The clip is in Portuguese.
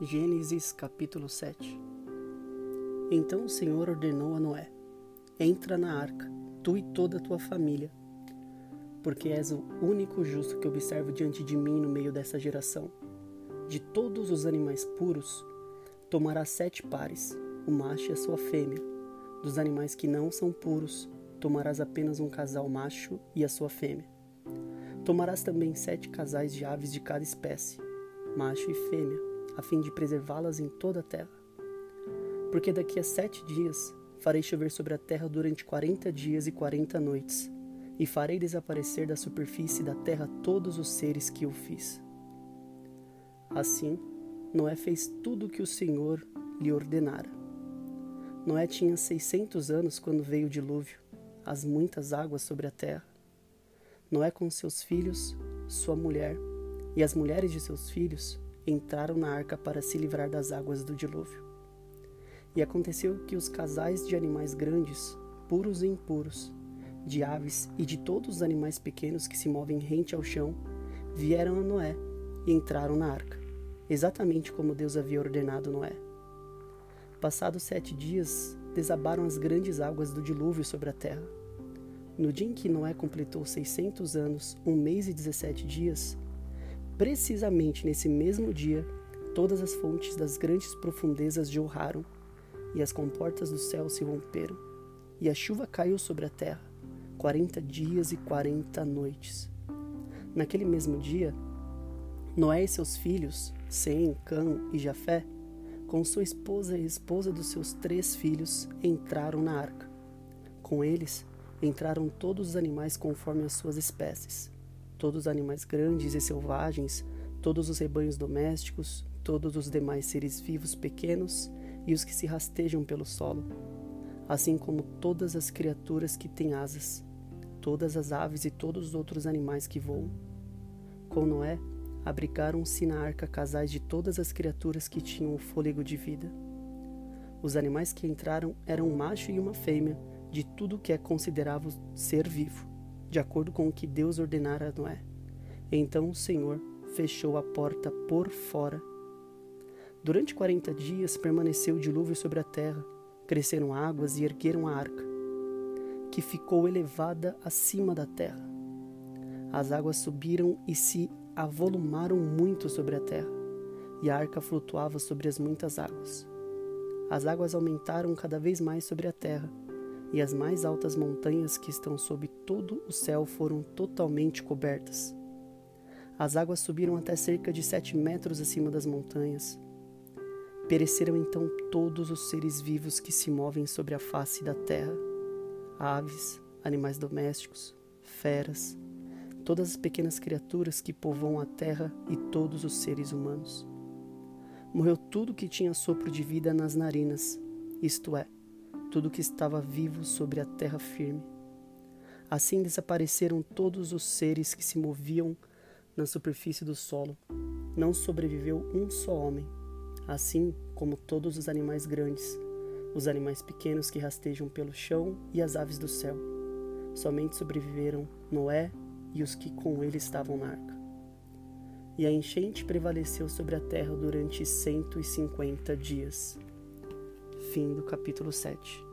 Gênesis capítulo 7 Então o Senhor ordenou a Noé: Entra na arca, tu e toda a tua família, porque és o único justo que observo diante de mim no meio dessa geração. De todos os animais puros, tomarás sete pares, o macho e a sua fêmea. Dos animais que não são puros, tomarás apenas um casal macho e a sua fêmea. Tomarás também sete casais de aves de cada espécie, macho e fêmea a fim de preservá-las em toda a terra. Porque daqui a sete dias farei chover sobre a terra durante quarenta dias e quarenta noites, e farei desaparecer da superfície da terra todos os seres que eu fiz. Assim, Noé fez tudo o que o Senhor lhe ordenara. Noé tinha seiscentos anos quando veio o dilúvio, as muitas águas sobre a terra. Noé com seus filhos, sua mulher e as mulheres de seus filhos entraram na arca para se livrar das águas do dilúvio. E aconteceu que os casais de animais grandes, puros e impuros, de aves e de todos os animais pequenos que se movem rente ao chão, vieram a Noé e entraram na arca, exatamente como Deus havia ordenado Noé. Passados sete dias, desabaram as grandes águas do dilúvio sobre a terra. No dia em que Noé completou seiscentos anos, um mês e dezessete dias, Precisamente nesse mesmo dia, todas as fontes das grandes profundezas jorraram, e as comportas do céu se romperam, e a chuva caiu sobre a terra, quarenta dias e quarenta noites. Naquele mesmo dia, Noé e seus filhos, Sem, Cã e Jafé, com sua esposa e esposa dos seus três filhos, entraram na arca. Com eles entraram todos os animais conforme as suas espécies todos os animais grandes e selvagens, todos os rebanhos domésticos, todos os demais seres vivos pequenos e os que se rastejam pelo solo, assim como todas as criaturas que têm asas, todas as aves e todos os outros animais que voam. Com Noé, abrigaram-se na arca casais de todas as criaturas que tinham o fôlego de vida. Os animais que entraram eram um macho e uma fêmea de tudo que é considerável ser vivo de acordo com o que Deus ordenara a Noé. Então o Senhor fechou a porta por fora. Durante quarenta dias permaneceu o dilúvio sobre a terra, cresceram águas e ergueram a arca, que ficou elevada acima da terra. As águas subiram e se avolumaram muito sobre a terra, e a arca flutuava sobre as muitas águas. As águas aumentaram cada vez mais sobre a terra, e as mais altas montanhas que estão sob todo o céu foram totalmente cobertas. As águas subiram até cerca de sete metros acima das montanhas. Pereceram então todos os seres vivos que se movem sobre a face da terra: aves, animais domésticos, feras, todas as pequenas criaturas que povoam a terra e todos os seres humanos. Morreu tudo que tinha sopro de vida nas narinas, isto é, tudo que estava vivo sobre a terra firme. Assim desapareceram todos os seres que se moviam na superfície do solo. Não sobreviveu um só homem, assim como todos os animais grandes, os animais pequenos que rastejam pelo chão e as aves do céu. Somente sobreviveram Noé e os que com ele estavam na arca. E a enchente prevaleceu sobre a terra durante cento e cinquenta dias. Fim do capítulo 7.